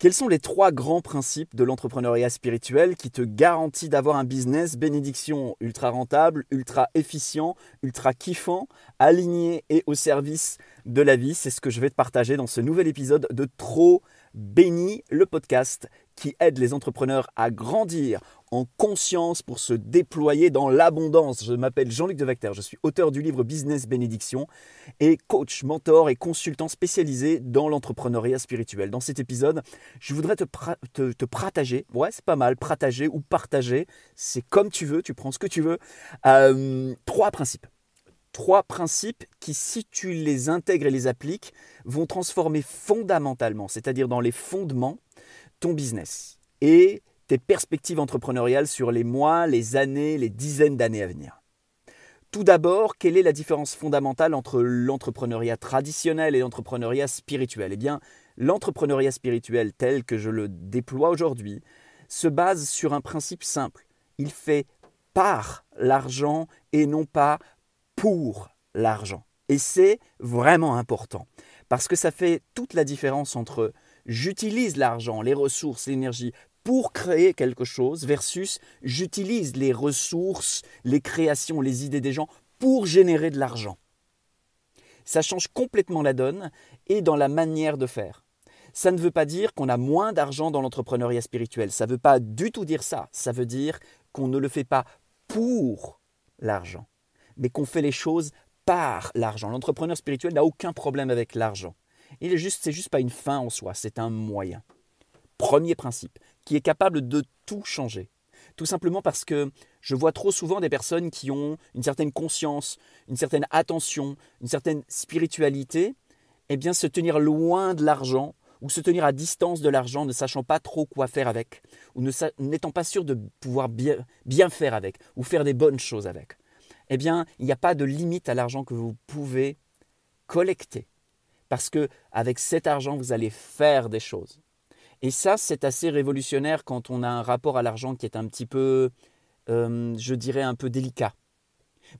Quels sont les trois grands principes de l'entrepreneuriat spirituel qui te garantissent d'avoir un business bénédiction ultra rentable, ultra efficient, ultra kiffant, aligné et au service de la vie? C'est ce que je vais te partager dans ce nouvel épisode de Trop Béni, le podcast qui aide les entrepreneurs à grandir en conscience pour se déployer dans l'abondance. Je m'appelle Jean-Luc Devecter, je suis auteur du livre Business Bénédiction et coach, mentor et consultant spécialisé dans l'entrepreneuriat spirituel. Dans cet épisode, je voudrais te, te, partager, ouais c'est pas mal, partager ou partager, c'est comme tu veux, tu prends ce que tu veux, euh, trois principes trois principes qui, si tu les intègres et les appliques, vont transformer fondamentalement, c'est-à-dire dans les fondements, ton business et tes perspectives entrepreneuriales sur les mois, les années, les dizaines d'années à venir. Tout d'abord, quelle est la différence fondamentale entre l'entrepreneuriat traditionnel et l'entrepreneuriat spirituel? Eh bien, l'entrepreneuriat spirituel tel que je le déploie aujourd'hui se base sur un principe simple. Il fait par l'argent et non pas pour l'argent. Et c'est vraiment important parce que ça fait toute la différence entre j'utilise l'argent, les ressources, l'énergie pour créer quelque chose versus j'utilise les ressources, les créations, les idées des gens pour générer de l'argent. Ça change complètement la donne et dans la manière de faire. Ça ne veut pas dire qu'on a moins d'argent dans l'entrepreneuriat spirituel. Ça ne veut pas du tout dire ça. Ça veut dire qu'on ne le fait pas pour l'argent, mais qu'on fait les choses par l'argent. L'entrepreneur spirituel n'a aucun problème avec l'argent. Il est juste, c'est juste pas une fin en soi, c'est un moyen. Premier principe, qui est capable de tout changer. Tout simplement parce que je vois trop souvent des personnes qui ont une certaine conscience, une certaine attention, une certaine spiritualité, eh bien se tenir loin de l'argent ou se tenir à distance de l'argent, ne sachant pas trop quoi faire avec, ou n'étant pas sûr de pouvoir bien, bien faire avec, ou faire des bonnes choses avec. Eh bien, il n'y a pas de limite à l'argent que vous pouvez collecter. Parce que avec cet argent, vous allez faire des choses. Et ça, c'est assez révolutionnaire quand on a un rapport à l'argent qui est un petit peu, euh, je dirais, un peu délicat.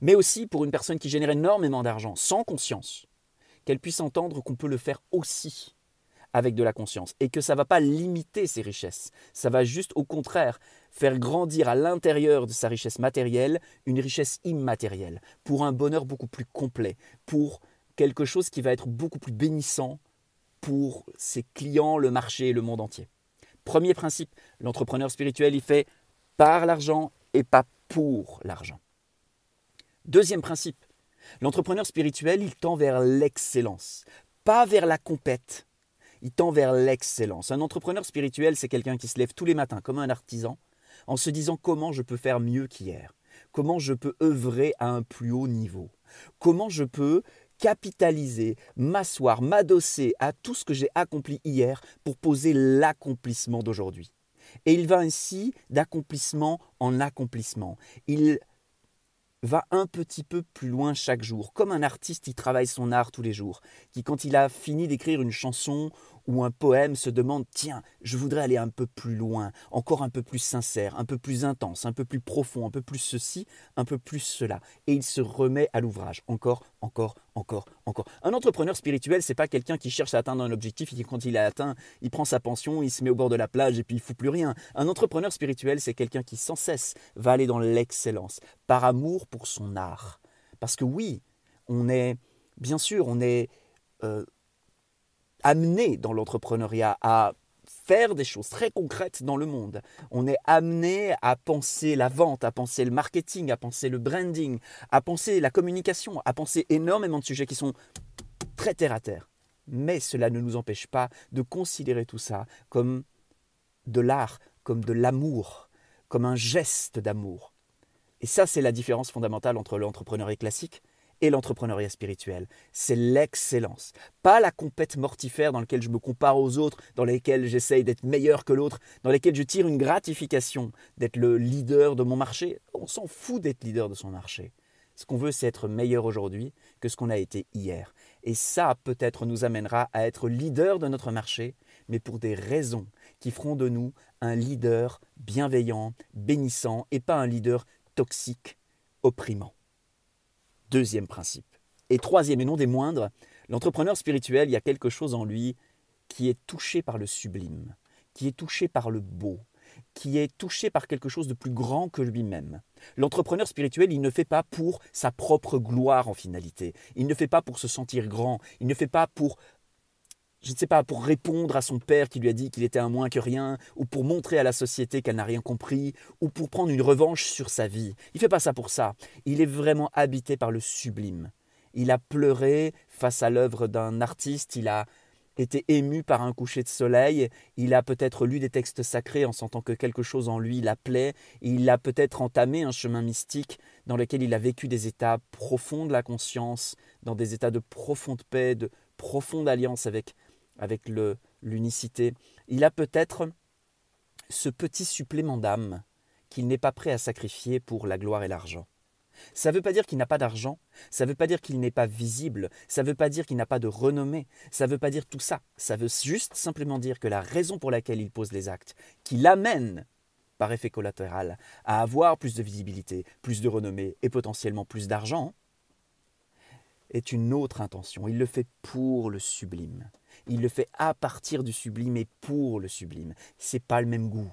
Mais aussi pour une personne qui génère énormément d'argent, sans conscience, qu'elle puisse entendre qu'on peut le faire aussi avec de la conscience et que ça ne va pas limiter ses richesses. Ça va juste au contraire faire grandir à l'intérieur de sa richesse matérielle une richesse immatérielle pour un bonheur beaucoup plus complet, pour quelque chose qui va être beaucoup plus bénissant pour ses clients, le marché et le monde entier. Premier principe, l'entrepreneur spirituel, il fait par l'argent et pas pour l'argent. Deuxième principe, l'entrepreneur spirituel, il tend vers l'excellence, pas vers la compète. Il tend vers l'excellence. Un entrepreneur spirituel, c'est quelqu'un qui se lève tous les matins comme un artisan en se disant comment je peux faire mieux qu'hier, comment je peux œuvrer à un plus haut niveau, comment je peux capitaliser, m'asseoir, m'adosser à tout ce que j'ai accompli hier pour poser l'accomplissement d'aujourd'hui. Et il va ainsi d'accomplissement en accomplissement. Il va un petit peu plus loin chaque jour, comme un artiste qui travaille son art tous les jours, qui quand il a fini d'écrire une chanson ou un poème se demande tiens, je voudrais aller un peu plus loin, encore un peu plus sincère, un peu plus intense, un peu plus profond, un peu plus ceci, un peu plus cela. Et il se remet à l'ouvrage, encore, encore, encore, encore. Un entrepreneur spirituel, c'est pas quelqu'un qui cherche à atteindre un objectif et quand il a atteint, il prend sa pension, il se met au bord de la plage et puis il fout plus rien. Un entrepreneur spirituel, c'est quelqu'un qui sans cesse va aller dans l'excellence, par amour pour son art. Parce que oui, on est, bien sûr, on est euh, amené dans l'entrepreneuriat à faire des choses très concrètes dans le monde. On est amené à penser la vente, à penser le marketing, à penser le branding, à penser la communication, à penser énormément de sujets qui sont très terre à terre. Mais cela ne nous empêche pas de considérer tout ça comme de l'art, comme de l'amour, comme un geste d'amour. Et ça, c'est la différence fondamentale entre l'entrepreneuriat classique et l'entrepreneuriat spirituel. C'est l'excellence. Pas la compète mortifère dans laquelle je me compare aux autres, dans laquelle j'essaye d'être meilleur que l'autre, dans laquelle je tire une gratification d'être le leader de mon marché. On s'en fout d'être leader de son marché. Ce qu'on veut, c'est être meilleur aujourd'hui que ce qu'on a été hier. Et ça, peut-être, nous amènera à être leader de notre marché, mais pour des raisons qui feront de nous un leader bienveillant, bénissant, et pas un leader toxique, opprimant. Deuxième principe. Et troisième et non des moindres, l'entrepreneur spirituel, il y a quelque chose en lui qui est touché par le sublime, qui est touché par le beau, qui est touché par quelque chose de plus grand que lui-même. L'entrepreneur spirituel, il ne fait pas pour sa propre gloire en finalité. Il ne fait pas pour se sentir grand. Il ne fait pas pour, je ne sais pas, pour répondre à son père qui lui a dit qu'il était un moins que rien, ou pour montrer à la société qu'elle n'a rien compris, ou pour prendre une revanche sur sa vie. Il ne fait pas ça pour ça. Il est vraiment habité par le sublime. Il a pleuré face à l'œuvre d'un artiste, il a été ému par un coucher de soleil, il a peut-être lu des textes sacrés en sentant que quelque chose en lui l'appelait, il a peut-être entamé un chemin mystique dans lequel il a vécu des états profonds de la conscience, dans des états de profonde paix, de profonde alliance avec, avec l'unicité. Il a peut-être ce petit supplément d'âme qu'il n'est pas prêt à sacrifier pour la gloire et l'argent. Ça ne veut pas dire qu'il n'a pas d'argent, ça ne veut pas dire qu'il n'est pas visible, ça ne veut pas dire qu'il n'a pas de renommée, ça ne veut pas dire tout ça. Ça veut juste simplement dire que la raison pour laquelle il pose les actes, qui l'amène par effet collatéral à avoir plus de visibilité, plus de renommée et potentiellement plus d'argent, est une autre intention. Il le fait pour le sublime. Il le fait à partir du sublime et pour le sublime. C'est pas le même goût.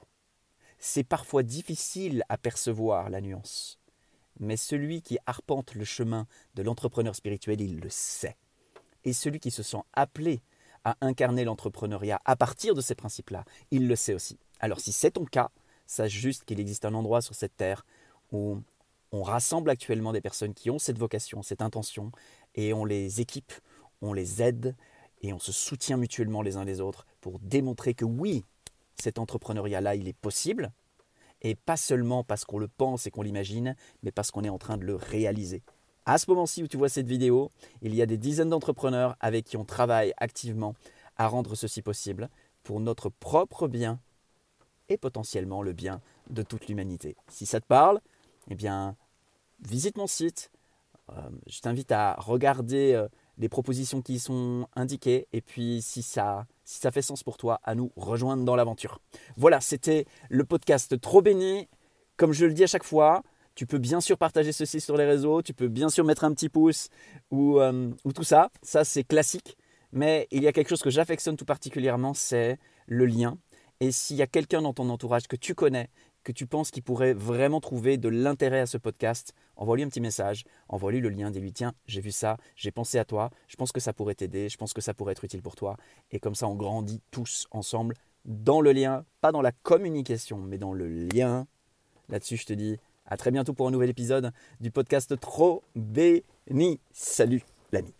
C'est parfois difficile à percevoir la nuance mais celui qui arpente le chemin de l'entrepreneur spirituel, il le sait. Et celui qui se sent appelé à incarner l'entrepreneuriat à partir de ces principes-là, il le sait aussi. Alors si c'est ton cas, sache juste qu'il existe un endroit sur cette terre où on rassemble actuellement des personnes qui ont cette vocation, cette intention, et on les équipe, on les aide, et on se soutient mutuellement les uns les autres pour démontrer que oui, cet entrepreneuriat-là, il est possible, et pas seulement parce qu'on le pense et qu'on l'imagine, mais parce qu'on est en train de le réaliser. À ce moment-ci où tu vois cette vidéo, il y a des dizaines d'entrepreneurs avec qui on travaille activement à rendre ceci possible pour notre propre bien et potentiellement le bien de toute l'humanité. Si ça te parle, eh bien, visite mon site. Euh, je t'invite à regarder euh, les propositions qui y sont indiquées et puis si ça si ça fait sens pour toi, à nous rejoindre dans l'aventure. Voilà, c'était le podcast Trop béni. Comme je le dis à chaque fois, tu peux bien sûr partager ceci sur les réseaux, tu peux bien sûr mettre un petit pouce ou, euh, ou tout ça, ça c'est classique. Mais il y a quelque chose que j'affectionne tout particulièrement, c'est le lien. Et s'il y a quelqu'un dans ton entourage que tu connais tu penses qu'il pourrait vraiment trouver de l'intérêt à ce podcast, envoie-lui un petit message, envoie-lui le lien, dis-lui tiens, j'ai vu ça, j'ai pensé à toi, je pense que ça pourrait t'aider, je pense que ça pourrait être utile pour toi. Et comme ça, on grandit tous ensemble dans le lien, pas dans la communication, mais dans le lien. Là-dessus, je te dis à très bientôt pour un nouvel épisode du podcast Trop béni. Salut l'ami.